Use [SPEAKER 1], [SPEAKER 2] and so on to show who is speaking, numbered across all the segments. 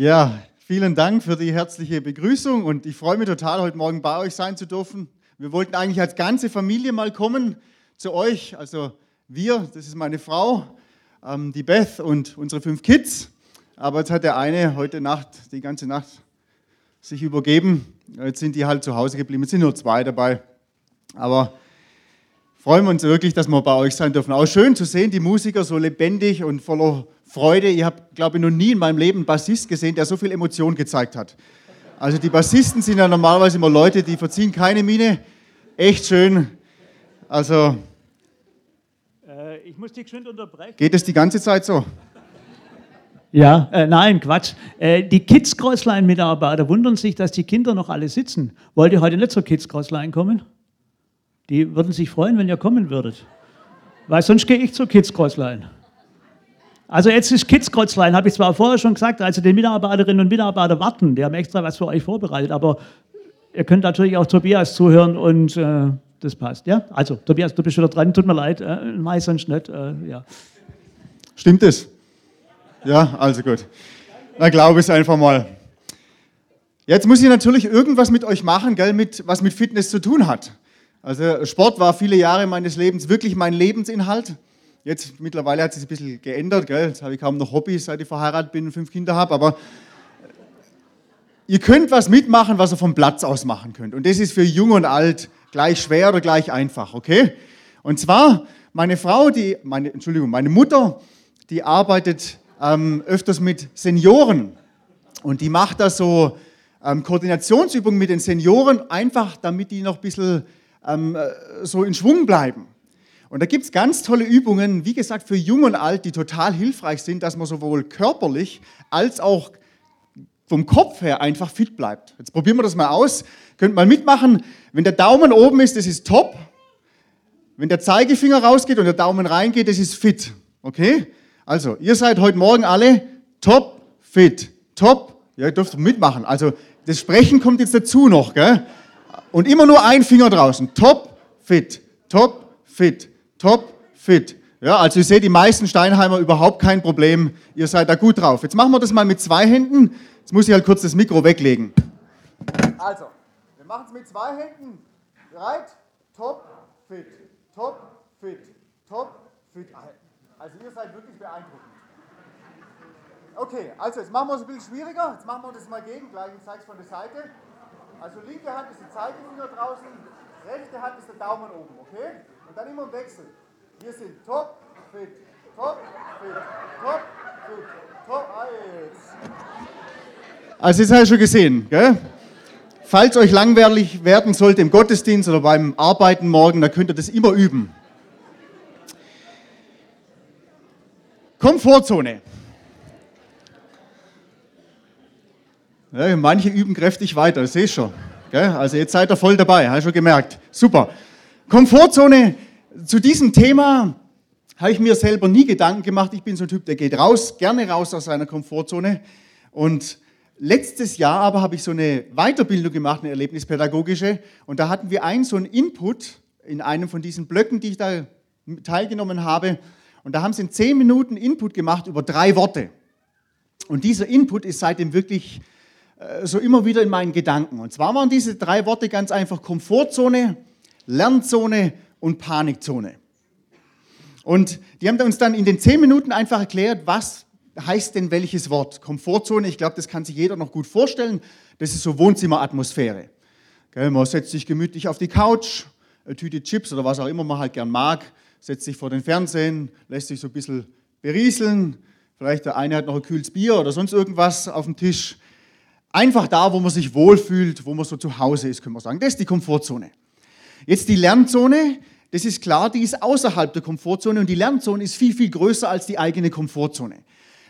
[SPEAKER 1] Ja, vielen Dank für die herzliche Begrüßung und ich freue mich total, heute Morgen bei euch sein zu dürfen. Wir wollten eigentlich als ganze Familie mal kommen zu euch. Also wir, das ist meine Frau, ähm, die Beth und unsere fünf Kids. Aber jetzt hat der eine heute Nacht, die ganze Nacht, sich übergeben. Jetzt sind die halt zu Hause geblieben. Es sind nur zwei dabei. Aber freuen wir uns wirklich, dass wir bei euch sein dürfen. Auch schön zu sehen, die Musiker so lebendig und voller Freude. Ich habe, glaube ich, noch nie in meinem Leben einen Bassist gesehen, der so viel Emotion gezeigt hat. Also die Bassisten sind ja normalerweise immer Leute, die verziehen keine Miene. Echt schön. Also.
[SPEAKER 2] Äh, ich muss dich schön unterbrechen.
[SPEAKER 1] Geht es die ganze Zeit so?
[SPEAKER 2] Ja, äh, nein, Quatsch. Äh, die Kids Crossline Mitarbeiter wundern sich, dass die Kinder noch alle sitzen. Wollt ihr heute nicht zur Kids Crossline kommen? Die würden sich freuen, wenn ihr kommen würdet. Weil sonst gehe ich Kids Crossline. Also jetzt ist Crossline, habe ich zwar vorher schon gesagt, also die Mitarbeiterinnen und Mitarbeiter warten, die haben extra was für euch vorbereitet, aber ihr könnt natürlich auch Tobias zuhören und äh, das passt, ja? Also Tobias, du bist wieder dran, tut mir leid, äh, weiß sonst nicht, äh, ja.
[SPEAKER 1] Stimmt es? Ja, also gut. Na, glaube ich einfach mal. Jetzt muss ich natürlich irgendwas mit euch machen, gell, mit, was mit Fitness zu tun hat. Also Sport war viele Jahre meines Lebens wirklich mein Lebensinhalt. Jetzt mittlerweile hat sich ein bisschen geändert. Gell? Jetzt habe ich kaum noch Hobbys, seit ich verheiratet bin und fünf Kinder habe. Aber ihr könnt was mitmachen, was ihr vom Platz aus machen könnt. Und das ist für Jung und Alt gleich schwer oder gleich einfach, okay? Und zwar meine Frau, die, meine, Entschuldigung, meine Mutter, die arbeitet ähm, öfters mit Senioren und die macht da so ähm, Koordinationsübungen mit den Senioren, einfach damit die noch ein bisschen ähm, äh, so in Schwung bleiben. Und da gibt es ganz tolle Übungen, wie gesagt, für Jung und Alt, die total hilfreich sind, dass man sowohl körperlich als auch vom Kopf her einfach fit bleibt. Jetzt probieren wir das mal aus. Könnt mal mitmachen. Wenn der Daumen oben ist, das ist top. Wenn der Zeigefinger rausgeht und der Daumen reingeht, das ist fit. Okay? Also, ihr seid heute Morgen alle top fit. Top. Ja, ihr dürft mitmachen. Also, das Sprechen kommt jetzt dazu noch. Gell? Und immer nur ein Finger draußen. Top fit. Top fit top fit. Ja, also ihr seht, die meisten Steinheimer überhaupt kein Problem. Ihr seid da gut drauf. Jetzt machen wir das mal mit zwei Händen. Jetzt muss ich halt kurz das Mikro weglegen. Also, wir machen es mit zwei Händen. Bereit? Top fit. Top fit. Top fit. Also ihr seid wirklich beeindruckend. Okay, also jetzt machen wir es ein bisschen schwieriger. Jetzt machen wir das mal gegen. Gleich, ich zeige es von der Seite. Also linke Hand ist die Zeigefinger draußen, rechte Hand ist der Daumen oben, okay? Und dann immer im Wechsel. Wir sind top, fit, top, fit, top, fit, top. Ah, Also, das habe ich schon gesehen, gell? Falls euch langweilig werden sollte im Gottesdienst oder beim Arbeiten morgen, dann könnt ihr das immer üben. Komfortzone. Ja, manche üben kräftig weiter, das sehe schon. Gell? Also jetzt seid ihr voll dabei, habe ich schon gemerkt. Super. Komfortzone, zu diesem Thema habe ich mir selber nie Gedanken gemacht. Ich bin so ein Typ, der geht raus, gerne raus aus seiner Komfortzone. Und letztes Jahr aber habe ich so eine Weiterbildung gemacht, eine erlebnispädagogische. Und da hatten wir einen so einen Input in einem von diesen Blöcken, die ich da teilgenommen habe. Und da haben sie in zehn Minuten Input gemacht über drei Worte. Und dieser Input ist seitdem wirklich so immer wieder in meinen Gedanken. Und zwar waren diese drei Worte ganz einfach Komfortzone, Lernzone und Panikzone. Und die haben uns dann in den zehn Minuten einfach erklärt, was heißt denn welches Wort. Komfortzone, ich glaube, das kann sich jeder noch gut vorstellen. Das ist so Wohnzimmeratmosphäre. Man setzt sich gemütlich auf die Couch, eine Tüte Chips oder was auch immer man halt gern mag, setzt sich vor den Fernsehen, lässt sich so ein bisschen berieseln. Vielleicht der eine hat noch ein kühles Bier oder sonst irgendwas auf dem Tisch. Einfach da, wo man sich wohlfühlt, wo man so zu Hause ist, können wir sagen. Das ist die Komfortzone. Jetzt die Lernzone, das ist klar, die ist außerhalb der Komfortzone und die Lernzone ist viel, viel größer als die eigene Komfortzone.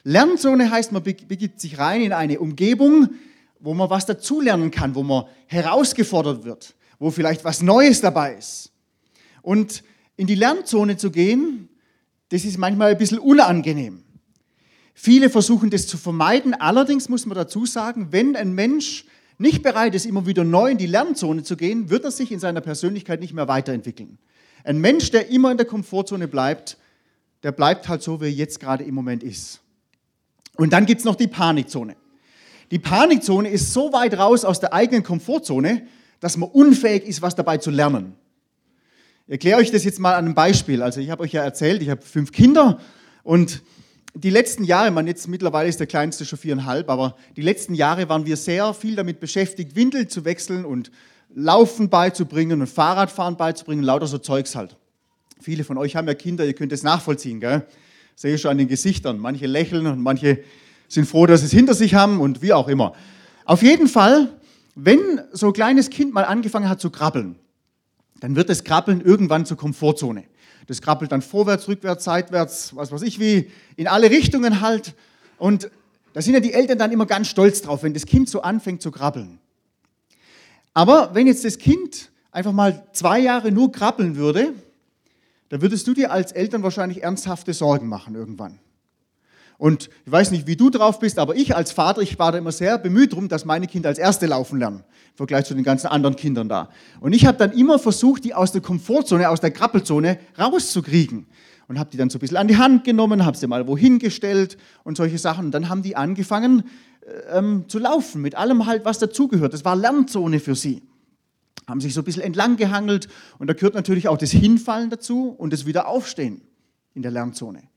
[SPEAKER 1] Lernzone heißt, man begibt sich rein in eine Umgebung, wo man was dazulernen kann, wo man herausgefordert wird, wo vielleicht was Neues dabei ist. Und in die Lernzone zu gehen, das ist manchmal ein bisschen unangenehm. Viele versuchen das zu vermeiden. Allerdings muss man dazu sagen, wenn ein Mensch nicht bereit ist, immer wieder neu in die Lernzone zu gehen, wird er sich in seiner Persönlichkeit nicht mehr weiterentwickeln. Ein Mensch, der immer in der Komfortzone bleibt, der bleibt halt so, wie er jetzt gerade im Moment ist. Und dann gibt es noch die Panikzone. Die Panikzone ist so weit raus aus der eigenen Komfortzone, dass man unfähig ist, was dabei zu lernen. Ich erkläre euch das jetzt mal an einem Beispiel. Also ich habe euch ja erzählt, ich habe fünf Kinder und die letzten Jahre, man jetzt mittlerweile ist der kleinste schon viereinhalb, aber die letzten Jahre waren wir sehr viel damit beschäftigt, Windel zu wechseln und Laufen beizubringen und Fahrradfahren beizubringen, lauter so Zeugs halt. Viele von euch haben ja Kinder, ihr könnt es nachvollziehen, gell? Sehe ich schon an den Gesichtern. Manche lächeln und manche sind froh, dass sie es hinter sich haben und wie auch immer. Auf jeden Fall, wenn so ein kleines Kind mal angefangen hat zu krabbeln, dann wird das Krabbeln irgendwann zur Komfortzone. Das krabbelt dann vorwärts, rückwärts, seitwärts, was weiß ich wie, in alle Richtungen halt. Und da sind ja die Eltern dann immer ganz stolz drauf, wenn das Kind so anfängt zu krabbeln. Aber wenn jetzt das Kind einfach mal zwei Jahre nur krabbeln würde, dann würdest du dir als Eltern wahrscheinlich ernsthafte Sorgen machen irgendwann. Und ich weiß nicht, wie du drauf bist, aber ich als Vater, ich war da immer sehr bemüht darum, dass meine Kinder als Erste laufen lernen, im Vergleich zu den ganzen anderen Kindern da. Und ich habe dann immer versucht, die aus der Komfortzone, aus der Krabbelzone rauszukriegen. Und habe die dann so ein bisschen an die Hand genommen, habe sie mal wohin gestellt und solche Sachen. Und dann haben die angefangen äh, ähm, zu laufen, mit allem halt, was dazugehört. Das war Lernzone für sie haben sich so ein bisschen entlang gehangelt und da gehört natürlich auch das Hinfallen dazu und das Wiederaufstehen in der Lernzone.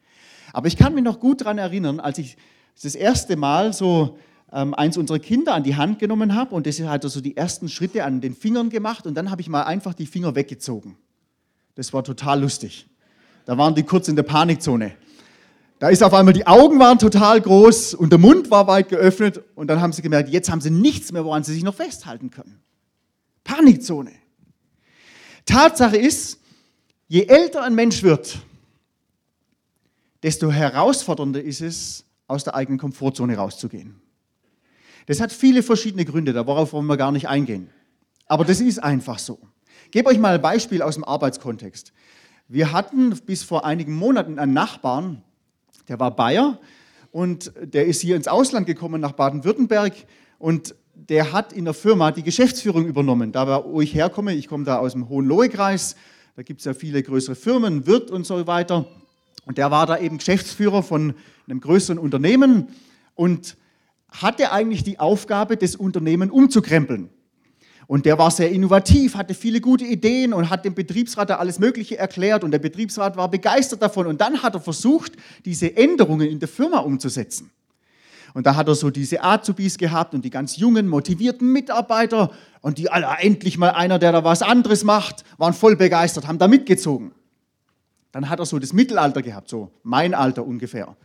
[SPEAKER 1] Aber ich kann mich noch gut daran erinnern, als ich das erste Mal so ähm, eins unserer Kinder an die Hand genommen habe und das hat so die ersten Schritte an den Fingern gemacht und dann habe ich mal einfach die Finger weggezogen. Das war total lustig. Da waren die kurz in der Panikzone. Da ist auf einmal, die Augen waren total groß und der Mund war weit geöffnet und dann haben sie gemerkt, jetzt haben sie nichts mehr, woran sie sich noch festhalten können. Panikzone. Tatsache ist, je älter ein Mensch wird, desto herausfordernder ist es, aus der eigenen Komfortzone rauszugehen. Das hat viele verschiedene Gründe, darauf wollen wir gar nicht eingehen. Aber das ist einfach so. Ich gebe euch mal ein Beispiel aus dem Arbeitskontext. Wir hatten bis vor einigen Monaten einen Nachbarn, der war Bayer und der ist hier ins Ausland gekommen nach Baden-Württemberg und der hat in der Firma die Geschäftsführung übernommen. Da wo ich herkomme, ich komme da aus dem Hohenlohe-Kreis, da gibt es ja viele größere Firmen, Wirt und so weiter. Und der war da eben Geschäftsführer von einem größeren Unternehmen und hatte eigentlich die Aufgabe, das Unternehmen umzukrempeln. Und der war sehr innovativ, hatte viele gute Ideen und hat dem Betriebsrat da alles Mögliche erklärt und der Betriebsrat war begeistert davon. Und dann hat er versucht, diese Änderungen in der Firma umzusetzen. Und da hat er so diese Azubis gehabt und die ganz jungen, motivierten Mitarbeiter und die alle, endlich mal einer, der da was anderes macht, waren voll begeistert, haben da mitgezogen. Dann hat er so das Mittelalter gehabt, so mein Alter ungefähr.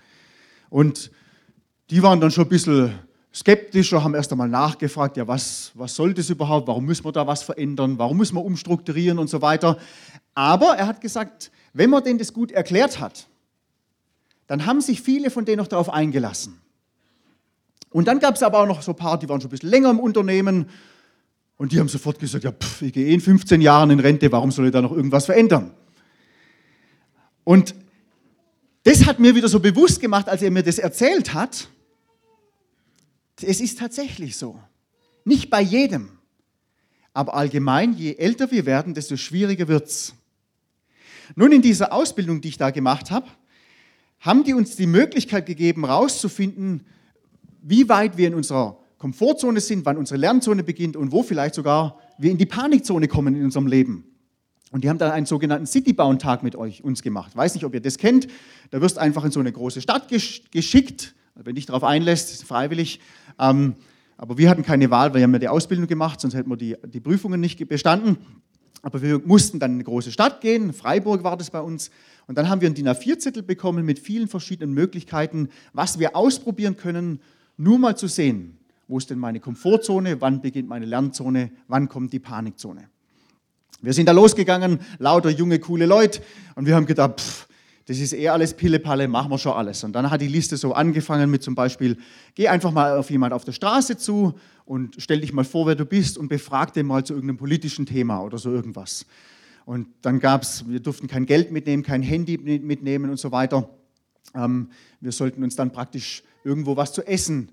[SPEAKER 1] Und die waren dann schon ein bisschen skeptischer, haben erst einmal nachgefragt, ja, was, was soll das überhaupt, warum müssen wir da was verändern, warum müssen wir umstrukturieren und so weiter. Aber er hat gesagt, wenn man denen das gut erklärt hat, dann haben sich viele von denen noch darauf eingelassen. Und dann gab es aber auch noch so ein paar, die waren schon ein bisschen länger im Unternehmen und die haben sofort gesagt, ja, pff, ich gehe eh in 15 Jahren in Rente, warum soll ich da noch irgendwas verändern? Und das hat mir wieder so bewusst gemacht, als er mir das erzählt hat, es ist tatsächlich so. Nicht bei jedem. Aber allgemein, je älter wir werden, desto schwieriger wird es. Nun, in dieser Ausbildung, die ich da gemacht habe, haben die uns die Möglichkeit gegeben, herauszufinden, wie weit wir in unserer Komfortzone sind, wann unsere Lernzone beginnt und wo vielleicht sogar wir in die Panikzone kommen in unserem Leben. Und die haben dann einen sogenannten Citybound-Tag mit euch, uns gemacht. Weiß nicht, ob ihr das kennt. Da wirst einfach in so eine große Stadt geschickt, wenn dich darauf einlässt, freiwillig. Ähm, aber wir hatten keine Wahl, weil wir haben ja die Ausbildung gemacht, sonst hätten wir die, die Prüfungen nicht bestanden. Aber wir mussten dann in eine große Stadt gehen. Freiburg war das bei uns. Und dann haben wir einen DIN A4-Zettel bekommen mit vielen verschiedenen Möglichkeiten, was wir ausprobieren können, nur mal zu sehen, wo ist denn meine Komfortzone, wann beginnt meine Lernzone, wann kommt die Panikzone. Wir sind da losgegangen, lauter junge, coole Leute, und wir haben gedacht, pff, das ist eh alles Pillepalle, machen wir schon alles. Und dann hat die Liste so angefangen mit zum Beispiel, geh einfach mal auf jemand auf der Straße zu und stell dich mal vor, wer du bist und befrag den mal zu irgendeinem politischen Thema oder so irgendwas. Und dann gab es, wir durften kein Geld mitnehmen, kein Handy mitnehmen und so weiter. Ähm, wir sollten uns dann praktisch irgendwo was zu essen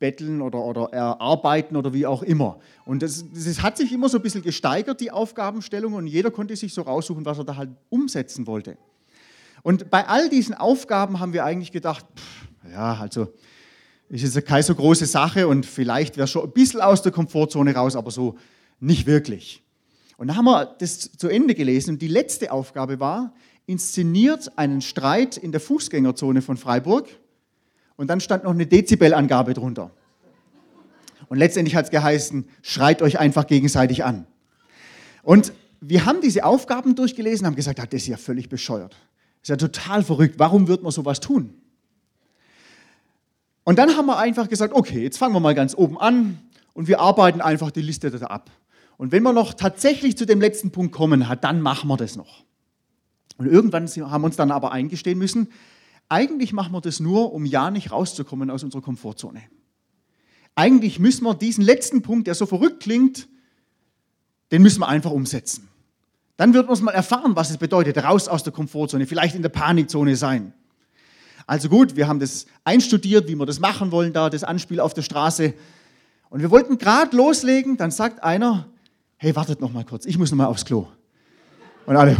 [SPEAKER 1] erbetteln oder, oder erarbeiten oder wie auch immer. Und das hat sich immer so ein bisschen gesteigert, die Aufgabenstellung, und jeder konnte sich so raussuchen, was er da halt umsetzen wollte. Und bei all diesen Aufgaben haben wir eigentlich gedacht, pff, ja, also Ist jetzt keine so große Sache und vielleicht wäre schon ein bisschen aus der Komfortzone raus, aber so nicht wirklich. Und dann haben wir das zu Ende gelesen und die letzte Aufgabe war, inszeniert einen Streit in der Fußgängerzone von Freiburg und dann stand noch eine Dezibelangabe drunter. Und letztendlich hat es geheißen, schreit euch einfach gegenseitig an. Und wir haben diese Aufgaben durchgelesen, haben gesagt, ah, das ist ja völlig bescheuert. Das ist ja total verrückt. Warum wird man sowas tun? Und dann haben wir einfach gesagt, okay, jetzt fangen wir mal ganz oben an und wir arbeiten einfach die Liste da ab. Und wenn wir noch tatsächlich zu dem letzten Punkt kommen, dann machen wir das noch. Und irgendwann haben wir uns dann aber eingestehen müssen, eigentlich machen wir das nur, um ja nicht rauszukommen aus unserer Komfortzone. Eigentlich müssen wir diesen letzten Punkt, der so verrückt klingt, den müssen wir einfach umsetzen. Dann wird man es mal erfahren, was es bedeutet, raus aus der Komfortzone, vielleicht in der Panikzone sein. Also gut, wir haben das einstudiert, wie wir das machen wollen, da das Anspiel auf der Straße. Und wir wollten gerade loslegen, dann sagt einer, hey, wartet noch mal kurz, ich muss noch mal aufs Klo. Und alle,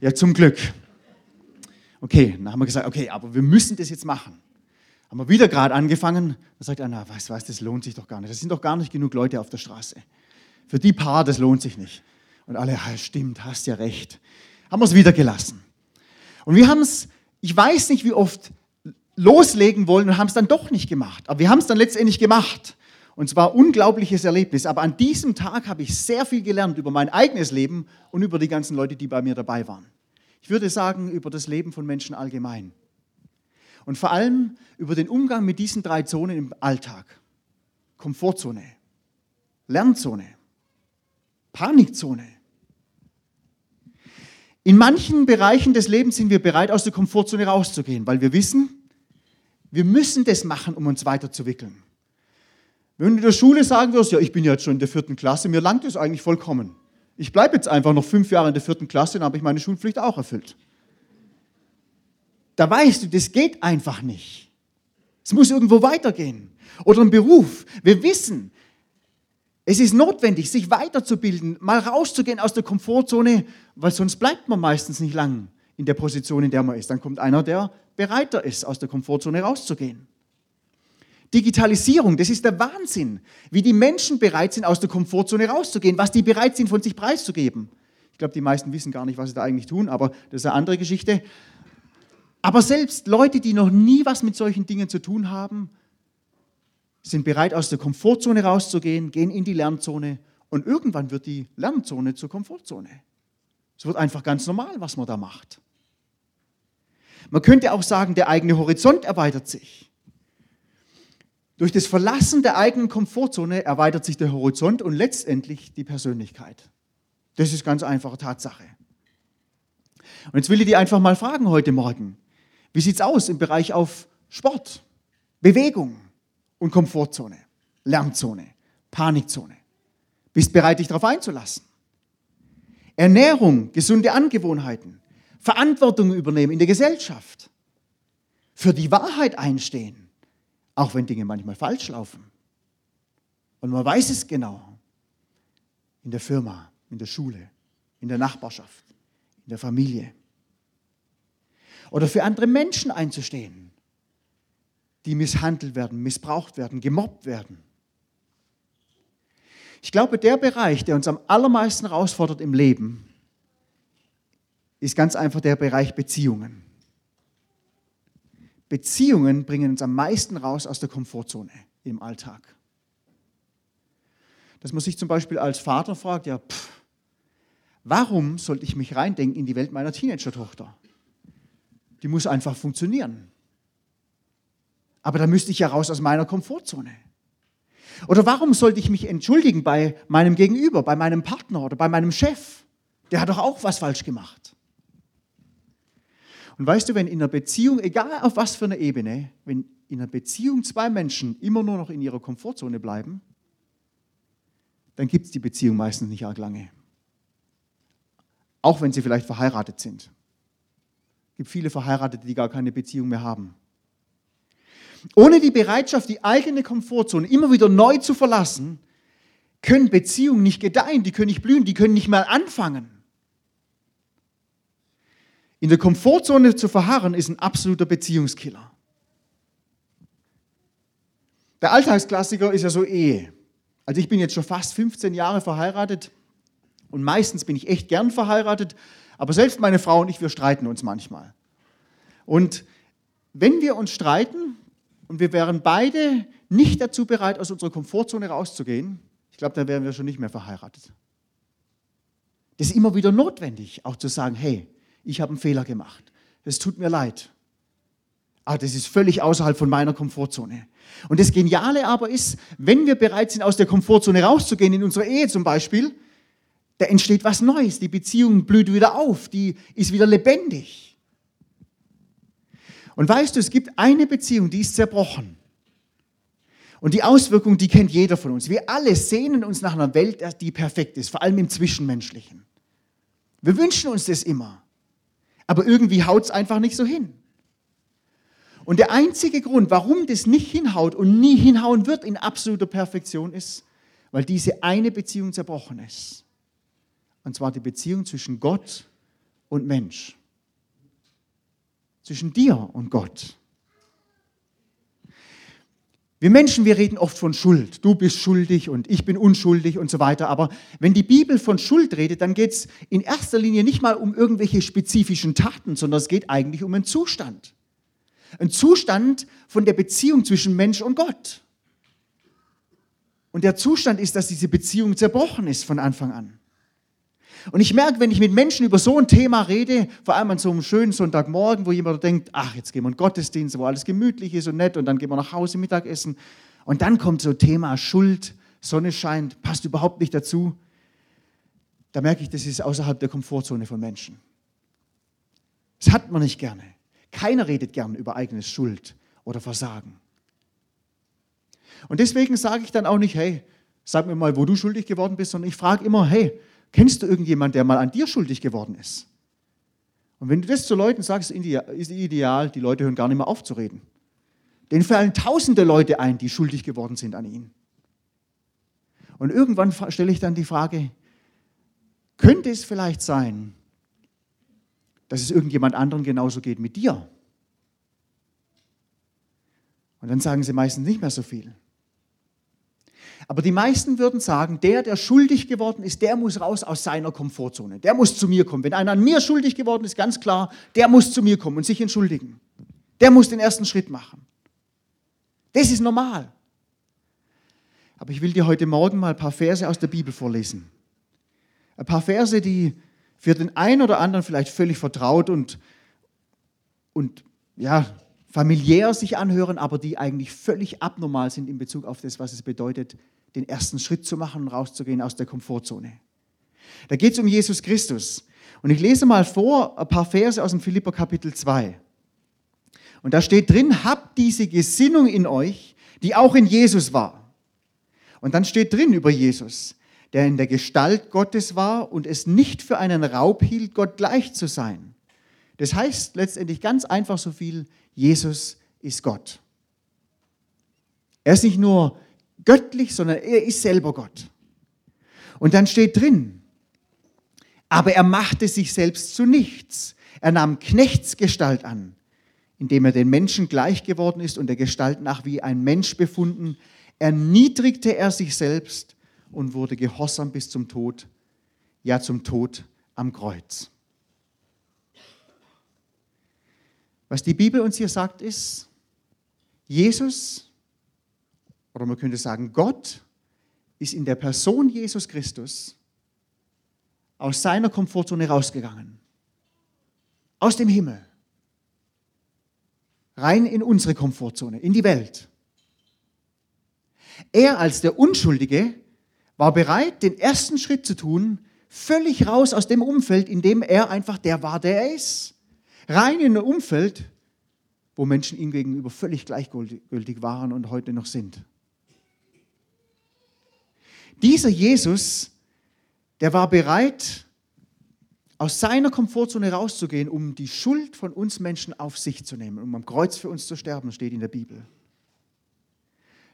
[SPEAKER 1] ja, zum Glück. Okay, dann haben wir gesagt, okay, aber wir müssen das jetzt machen. Haben wir wieder gerade angefangen, dann sagt einer, du was, das lohnt sich doch gar nicht. Das sind doch gar nicht genug Leute auf der Straße. Für die paar, das lohnt sich nicht. Und alle, ja, stimmt, hast ja recht. Haben wir es wieder gelassen. Und wir haben es ich weiß nicht, wie oft loslegen wollen und haben es dann doch nicht gemacht. Aber wir haben es dann letztendlich gemacht. Und zwar unglaubliches Erlebnis. Aber an diesem Tag habe ich sehr viel gelernt über mein eigenes Leben und über die ganzen Leute, die bei mir dabei waren. Ich würde sagen, über das Leben von Menschen allgemein. Und vor allem über den Umgang mit diesen drei Zonen im Alltag. Komfortzone, Lernzone, Panikzone in manchen Bereichen des Lebens sind wir bereit, aus der Komfortzone rauszugehen, weil wir wissen, wir müssen das machen, um uns weiterzuwickeln. Wenn du in der Schule sagen wirst, ja, ich bin jetzt schon in der vierten Klasse, mir langt es eigentlich vollkommen. Ich bleibe jetzt einfach noch fünf Jahre in der vierten Klasse, dann habe ich meine Schulpflicht auch erfüllt. Da weißt du, das geht einfach nicht. Es muss irgendwo weitergehen. Oder ein Beruf. Wir wissen, es ist notwendig, sich weiterzubilden, mal rauszugehen aus der Komfortzone, weil sonst bleibt man meistens nicht lang in der Position, in der man ist. Dann kommt einer, der bereiter ist, aus der Komfortzone rauszugehen. Digitalisierung, das ist der Wahnsinn, wie die Menschen bereit sind, aus der Komfortzone rauszugehen, was die bereit sind, von sich preiszugeben. Ich glaube, die meisten wissen gar nicht, was sie da eigentlich tun, aber das ist eine andere Geschichte. Aber selbst Leute, die noch nie was mit solchen Dingen zu tun haben, sind bereit, aus der Komfortzone rauszugehen, gehen in die Lernzone und irgendwann wird die Lernzone zur Komfortzone. Es wird einfach ganz normal, was man da macht. Man könnte auch sagen, der eigene Horizont erweitert sich. Durch das Verlassen der eigenen Komfortzone erweitert sich der Horizont und letztendlich die Persönlichkeit. Das ist ganz einfache Tatsache. Und jetzt will ich dir einfach mal fragen heute Morgen, wie sieht es aus im Bereich auf Sport, Bewegung, und Komfortzone, Lernzone, Panikzone. Bist bereit, dich darauf einzulassen. Ernährung, gesunde Angewohnheiten, Verantwortung übernehmen in der Gesellschaft, für die Wahrheit einstehen, auch wenn Dinge manchmal falsch laufen. Und man weiß es genau. In der Firma, in der Schule, in der Nachbarschaft, in der Familie. Oder für andere Menschen einzustehen die misshandelt werden, missbraucht werden, gemobbt werden. Ich glaube, der Bereich, der uns am allermeisten herausfordert im Leben, ist ganz einfach der Bereich Beziehungen. Beziehungen bringen uns am meisten raus aus der Komfortzone im Alltag. Dass man sich zum Beispiel als Vater fragt, ja, pff, warum sollte ich mich reindenken in die Welt meiner Teenager-Tochter? Die muss einfach funktionieren. Aber da müsste ich ja raus aus meiner Komfortzone. Oder warum sollte ich mich entschuldigen bei meinem Gegenüber, bei meinem Partner oder bei meinem Chef? Der hat doch auch was falsch gemacht. Und weißt du, wenn in einer Beziehung, egal auf was für einer Ebene, wenn in einer Beziehung zwei Menschen immer nur noch in ihrer Komfortzone bleiben, dann gibt es die Beziehung meistens nicht arg lange. Auch wenn sie vielleicht verheiratet sind. Es gibt viele Verheiratete, die gar keine Beziehung mehr haben. Ohne die Bereitschaft, die eigene Komfortzone immer wieder neu zu verlassen, können Beziehungen nicht gedeihen, die können nicht blühen, die können nicht mal anfangen. In der Komfortzone zu verharren ist ein absoluter Beziehungskiller. Der Alltagsklassiker ist ja so Ehe. Also ich bin jetzt schon fast 15 Jahre verheiratet und meistens bin ich echt gern verheiratet, aber selbst meine Frau und ich, wir streiten uns manchmal. Und wenn wir uns streiten und wir wären beide nicht dazu bereit, aus unserer Komfortzone rauszugehen, ich glaube, dann wären wir schon nicht mehr verheiratet. Das ist immer wieder notwendig, auch zu sagen, hey, ich habe einen Fehler gemacht. Es tut mir leid. Aber das ist völlig außerhalb von meiner Komfortzone. Und das Geniale aber ist, wenn wir bereit sind, aus der Komfortzone rauszugehen, in unserer Ehe zum Beispiel, da entsteht was Neues. Die Beziehung blüht wieder auf, die ist wieder lebendig. Und weißt du, es gibt eine Beziehung, die ist zerbrochen. Und die Auswirkung, die kennt jeder von uns. Wir alle sehnen uns nach einer Welt, die perfekt ist, vor allem im Zwischenmenschlichen. Wir wünschen uns das immer. Aber irgendwie haut es einfach nicht so hin. Und der einzige Grund, warum das nicht hinhaut und nie hinhauen wird in absoluter Perfektion, ist, weil diese eine Beziehung zerbrochen ist. Und zwar die Beziehung zwischen Gott und Mensch. Zwischen dir und Gott. Wir Menschen, wir reden oft von Schuld. Du bist schuldig und ich bin unschuldig und so weiter. Aber wenn die Bibel von Schuld redet, dann geht es in erster Linie nicht mal um irgendwelche spezifischen Taten, sondern es geht eigentlich um einen Zustand. Ein Zustand von der Beziehung zwischen Mensch und Gott. Und der Zustand ist, dass diese Beziehung zerbrochen ist von Anfang an. Und ich merke, wenn ich mit Menschen über so ein Thema rede, vor allem an so einem schönen Sonntagmorgen, wo jemand denkt, ach, jetzt gehen wir in den Gottesdienst, wo alles gemütlich ist und nett und dann gehen wir nach Hause Mittagessen. Und dann kommt so Thema Schuld, Sonne scheint, passt überhaupt nicht dazu. Da merke ich, das ist außerhalb der Komfortzone von Menschen. Das hat man nicht gerne. Keiner redet gern über eigenes Schuld oder Versagen. Und deswegen sage ich dann auch nicht, hey, sag mir mal, wo du schuldig geworden bist, sondern ich frage immer, hey, kennst du irgendjemanden, der mal an dir schuldig geworden ist? Und wenn du das zu Leuten sagst, ist ideal, die Leute hören gar nicht mehr auf zu reden. Denen fallen tausende Leute ein, die schuldig geworden sind an ihnen. Und irgendwann stelle ich dann die Frage, könnte es vielleicht sein, dass es irgendjemand anderen genauso geht mit dir. Und dann sagen sie meistens nicht mehr so viel. Aber die meisten würden sagen, der, der schuldig geworden ist, der muss raus aus seiner Komfortzone. Der muss zu mir kommen. Wenn einer an mir schuldig geworden ist, ganz klar, der muss zu mir kommen und sich entschuldigen. Der muss den ersten Schritt machen. Das ist normal. Aber ich will dir heute Morgen mal ein paar Verse aus der Bibel vorlesen. Ein paar Verse, die für den einen oder anderen vielleicht völlig vertraut und, und ja, familiär sich anhören, aber die eigentlich völlig abnormal sind in Bezug auf das, was es bedeutet, den ersten Schritt zu machen und rauszugehen aus der Komfortzone. Da geht es um Jesus Christus. Und ich lese mal vor ein paar Verse aus dem Philipper Kapitel 2. Und da steht drin, habt diese Gesinnung in euch, die auch in Jesus war. Und dann steht drin über Jesus, der in der Gestalt Gottes war und es nicht für einen Raub hielt, Gott gleich zu sein. Das heißt letztendlich ganz einfach so viel, Jesus ist Gott. Er ist nicht nur göttlich, sondern er ist selber Gott. Und dann steht drin, aber er machte sich selbst zu nichts. Er nahm Knechtsgestalt an, indem er den Menschen gleich geworden ist und der Gestalt nach wie ein Mensch befunden, erniedrigte er sich selbst und wurde gehorsam bis zum Tod, ja zum Tod am Kreuz. Was die Bibel uns hier sagt, ist, Jesus, oder man könnte sagen, Gott ist in der Person Jesus Christus aus seiner Komfortzone rausgegangen. Aus dem Himmel. Rein in unsere Komfortzone, in die Welt. Er als der Unschuldige war bereit, den ersten Schritt zu tun, völlig raus aus dem Umfeld, in dem er einfach der war, der er ist. Rein in ein Umfeld, wo Menschen ihm gegenüber völlig gleichgültig waren und heute noch sind. Dieser Jesus, der war bereit, aus seiner Komfortzone rauszugehen, um die Schuld von uns Menschen auf sich zu nehmen, um am Kreuz für uns zu sterben, steht in der Bibel.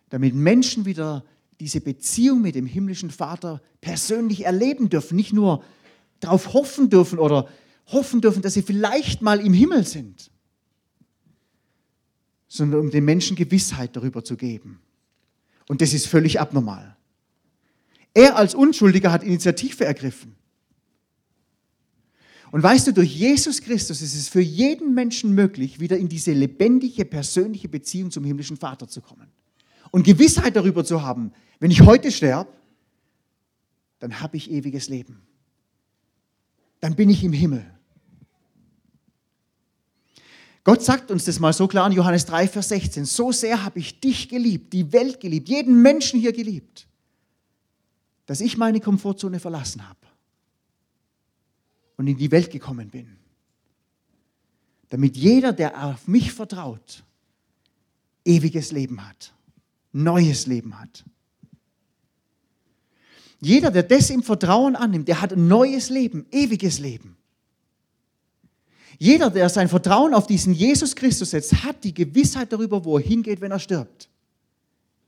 [SPEAKER 1] Damit Menschen wieder diese Beziehung mit dem himmlischen Vater persönlich erleben dürfen, nicht nur darauf hoffen dürfen oder hoffen dürfen, dass sie vielleicht mal im Himmel sind, sondern um den Menschen Gewissheit darüber zu geben. Und das ist völlig abnormal. Er als Unschuldiger hat Initiative ergriffen. Und weißt du, durch Jesus Christus ist es für jeden Menschen möglich, wieder in diese lebendige, persönliche Beziehung zum himmlischen Vater zu kommen. Und Gewissheit darüber zu haben, wenn ich heute sterbe, dann habe ich ewiges Leben. Dann bin ich im Himmel. Gott sagt uns das mal so klar in Johannes 3, Vers 16. So sehr habe ich dich geliebt, die Welt geliebt, jeden Menschen hier geliebt, dass ich meine Komfortzone verlassen habe und in die Welt gekommen bin. Damit jeder, der auf mich vertraut, ewiges Leben hat, neues Leben hat. Jeder, der das im Vertrauen annimmt, der hat ein neues Leben, ewiges Leben. Jeder, der sein Vertrauen auf diesen Jesus Christus setzt, hat die Gewissheit darüber, wo er hingeht, wenn er stirbt.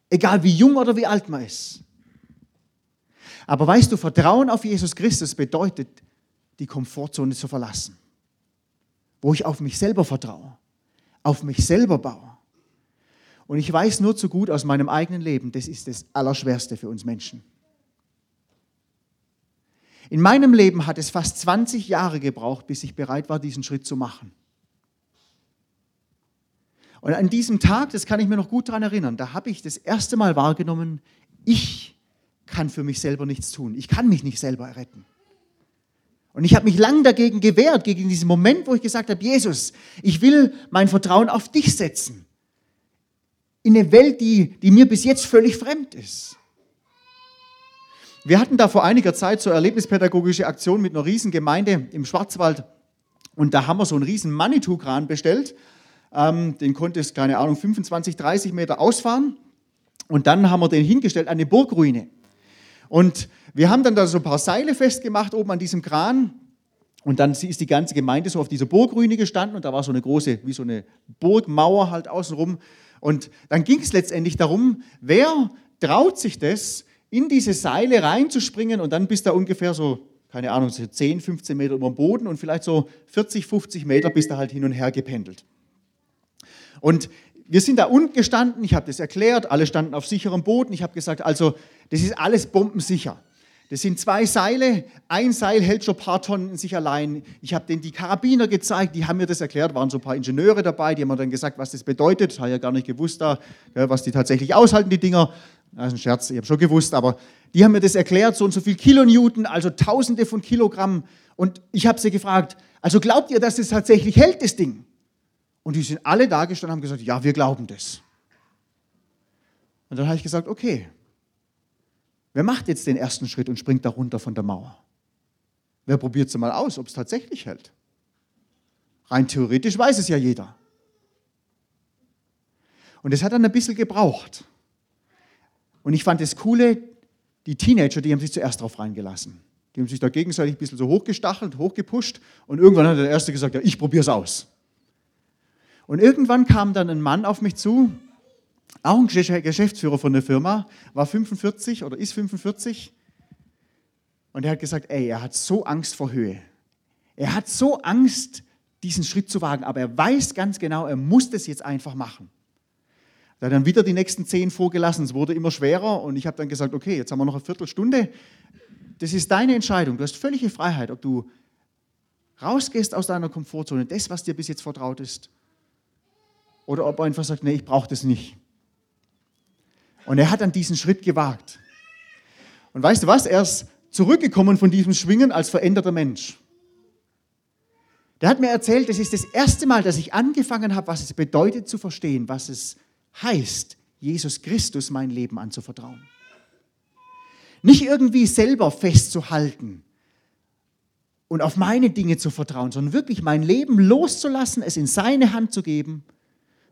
[SPEAKER 1] Egal wie jung oder wie alt man ist. Aber weißt du, Vertrauen auf Jesus Christus bedeutet, die Komfortzone zu verlassen. Wo ich auf mich selber vertraue, auf mich selber baue. Und ich weiß nur zu gut aus meinem eigenen Leben, das ist das Allerschwerste für uns Menschen. In meinem Leben hat es fast 20 Jahre gebraucht, bis ich bereit war, diesen Schritt zu machen. Und an diesem Tag, das kann ich mir noch gut daran erinnern, da habe ich das erste Mal wahrgenommen, ich kann für mich selber nichts tun. Ich kann mich nicht selber retten. Und ich habe mich lang dagegen gewehrt, gegen diesen Moment, wo ich gesagt habe, Jesus, ich will mein Vertrauen auf dich setzen. In eine Welt, die, die mir bis jetzt völlig fremd ist. Wir hatten da vor einiger Zeit so eine erlebnispädagogische Aktion mit einer riesen Gemeinde im Schwarzwald. Und da haben wir so einen riesen Manitou-Kran bestellt. Ähm, den konnte es, keine Ahnung, 25, 30 Meter ausfahren. Und dann haben wir den hingestellt an eine Burgruine. Und wir haben dann da so ein paar Seile festgemacht oben an diesem Kran. Und dann ist die ganze Gemeinde so auf dieser Burgruine gestanden und da war so eine große, wie so eine Burgmauer halt außenrum. Und dann ging es letztendlich darum, wer traut sich das, in diese Seile reinzuspringen und dann bist du ungefähr so, keine Ahnung, so 10, 15 Meter über dem Boden und vielleicht so 40, 50 Meter bist du halt hin und her gependelt. Und wir sind da unten gestanden, ich habe das erklärt, alle standen auf sicherem Boden. Ich habe gesagt, also das ist alles bombensicher. Das sind zwei Seile, ein Seil hält schon ein paar Tonnen in sich allein. Ich habe denen die Karabiner gezeigt, die haben mir das erklärt, waren so ein paar Ingenieure dabei, die haben mir dann gesagt, was das bedeutet. Das habe ich ja gar nicht gewusst, da, was die tatsächlich aushalten, die Dinger. Das ist ein Scherz, ich habe schon gewusst, aber die haben mir das erklärt, so und so viel Kilonewton, also Tausende von Kilogramm. Und ich habe sie gefragt, also glaubt ihr, dass das tatsächlich hält, das Ding? Und die sind alle da gestanden und haben gesagt, ja, wir glauben das. Und dann habe ich gesagt, okay, wer macht jetzt den ersten Schritt und springt da runter von der Mauer? Wer probiert es mal aus, ob es tatsächlich hält? Rein theoretisch weiß es ja jeder. Und es hat dann ein bisschen gebraucht. Und ich fand das Coole, die Teenager, die haben sich zuerst darauf reingelassen. Die haben sich da gegenseitig ein bisschen so hochgestachelt, hochgepusht und irgendwann hat der Erste gesagt, ja, ich probiere es aus. Und irgendwann kam dann ein Mann auf mich zu, auch ein Geschäftsführer von der Firma, war 45 oder ist 45 und er hat gesagt, ey, er hat so Angst vor Höhe. Er hat so Angst, diesen Schritt zu wagen, aber er weiß ganz genau, er muss das jetzt einfach machen. Er hat dann wieder die nächsten zehn vorgelassen. Es wurde immer schwerer und ich habe dann gesagt, okay, jetzt haben wir noch eine Viertelstunde. Das ist deine Entscheidung. Du hast völlige Freiheit, ob du rausgehst aus deiner Komfortzone, das, was dir bis jetzt vertraut ist, oder ob er einfach sagt, nee, ich brauche das nicht. Und er hat dann diesen Schritt gewagt. Und weißt du was? Er ist zurückgekommen von diesem Schwingen als veränderter Mensch. Der hat mir erzählt, das ist das erste Mal, dass ich angefangen habe, was es bedeutet zu verstehen, was es heißt, Jesus Christus mein Leben anzuvertrauen. Nicht irgendwie selber festzuhalten und auf meine Dinge zu vertrauen, sondern wirklich mein Leben loszulassen, es in seine Hand zu geben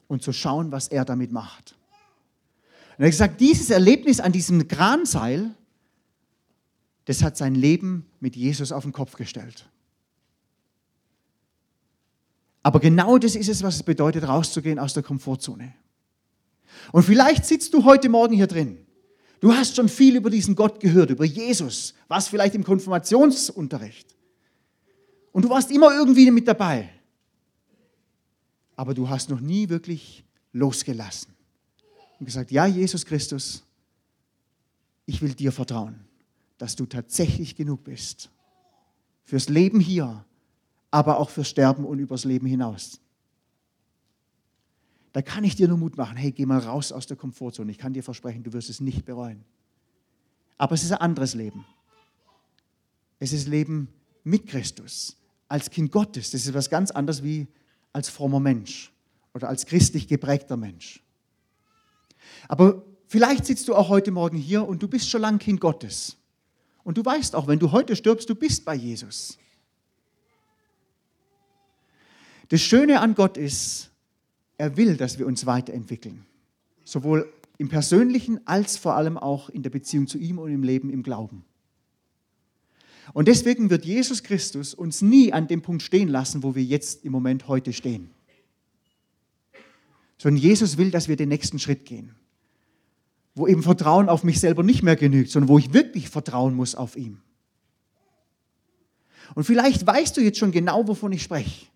[SPEAKER 1] und zu schauen, was er damit macht. Und er hat gesagt, dieses Erlebnis an diesem Kranseil, das hat sein Leben mit Jesus auf den Kopf gestellt. Aber genau das ist es, was es bedeutet, rauszugehen aus der Komfortzone. Und vielleicht sitzt du heute Morgen hier drin. Du hast schon viel über diesen Gott gehört, über Jesus, was vielleicht im Konfirmationsunterricht. Und du warst immer irgendwie mit dabei. Aber du hast noch nie wirklich losgelassen und gesagt, ja, Jesus Christus, ich will dir vertrauen, dass du tatsächlich genug bist. Fürs Leben hier, aber auch fürs Sterben und übers Leben hinaus. Da kann ich dir nur Mut machen, hey, geh mal raus aus der Komfortzone. Ich kann dir versprechen, du wirst es nicht bereuen. Aber es ist ein anderes Leben. Es ist Leben mit Christus, als Kind Gottes. Das ist was ganz anderes wie als frommer Mensch oder als christlich geprägter Mensch. Aber vielleicht sitzt du auch heute Morgen hier und du bist schon lang Kind Gottes. Und du weißt auch, wenn du heute stirbst, du bist bei Jesus. Das Schöne an Gott ist, er will, dass wir uns weiterentwickeln. Sowohl im persönlichen als vor allem auch in der Beziehung zu ihm und im Leben im Glauben. Und deswegen wird Jesus Christus uns nie an dem Punkt stehen lassen, wo wir jetzt im Moment heute stehen. Sondern Jesus will, dass wir den nächsten Schritt gehen. Wo eben Vertrauen auf mich selber nicht mehr genügt, sondern wo ich wirklich vertrauen muss auf ihn. Und vielleicht weißt du jetzt schon genau, wovon ich spreche.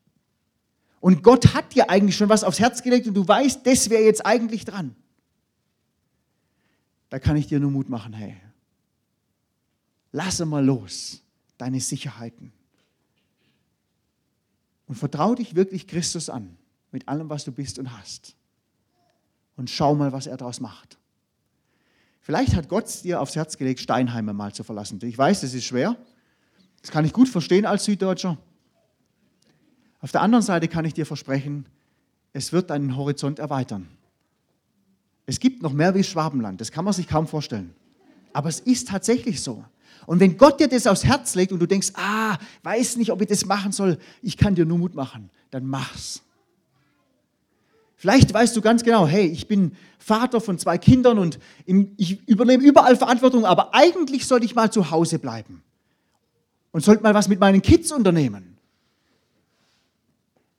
[SPEAKER 1] Und Gott hat dir eigentlich schon was aufs Herz gelegt und du weißt, das wäre jetzt eigentlich dran. Da kann ich dir nur Mut machen, hey, lasse mal los deine Sicherheiten. Und vertraue dich wirklich Christus an, mit allem, was du bist und hast. Und schau mal, was er daraus macht. Vielleicht hat Gott dir aufs Herz gelegt, Steinheime mal zu verlassen. Ich weiß, das ist schwer. Das kann ich gut verstehen als Süddeutscher. Auf der anderen Seite kann ich dir versprechen, es wird deinen Horizont erweitern. Es gibt noch mehr wie Schwabenland, das kann man sich kaum vorstellen. Aber es ist tatsächlich so. Und wenn Gott dir das aufs Herz legt und du denkst, ah, weiß nicht, ob ich das machen soll, ich kann dir nur Mut machen, dann mach's. Vielleicht weißt du ganz genau, hey, ich bin Vater von zwei Kindern und ich übernehme überall Verantwortung, aber eigentlich sollte ich mal zu Hause bleiben und sollte mal was mit meinen Kids unternehmen.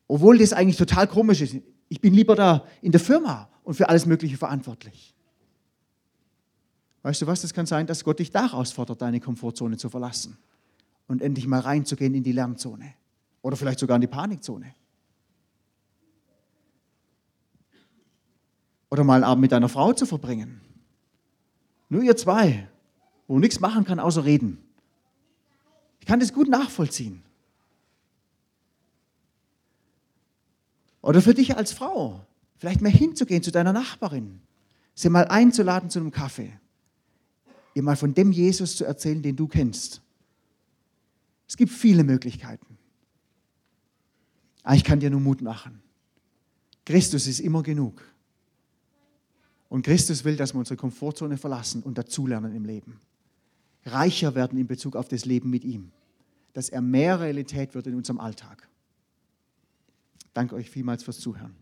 [SPEAKER 1] Obwohl das eigentlich total komisch ist. Ich bin lieber da in der Firma und für alles Mögliche verantwortlich. Weißt du was, es kann sein, dass Gott dich da herausfordert, deine Komfortzone zu verlassen und endlich mal reinzugehen in die Lernzone oder vielleicht sogar in die Panikzone. Oder mal einen Abend mit deiner Frau zu verbringen. Nur ihr zwei, wo nichts machen kann außer reden. Ich kann das gut nachvollziehen. Oder für dich als Frau, vielleicht mal hinzugehen zu deiner Nachbarin, sie mal einzuladen zu einem Kaffee ihr mal von dem Jesus zu erzählen, den du kennst. Es gibt viele Möglichkeiten. Aber ich kann dir nur Mut machen. Christus ist immer genug. Und Christus will, dass wir unsere Komfortzone verlassen und dazulernen im Leben. Reicher werden in Bezug auf das Leben mit ihm. Dass er mehr Realität wird in unserem Alltag. Danke euch vielmals fürs Zuhören.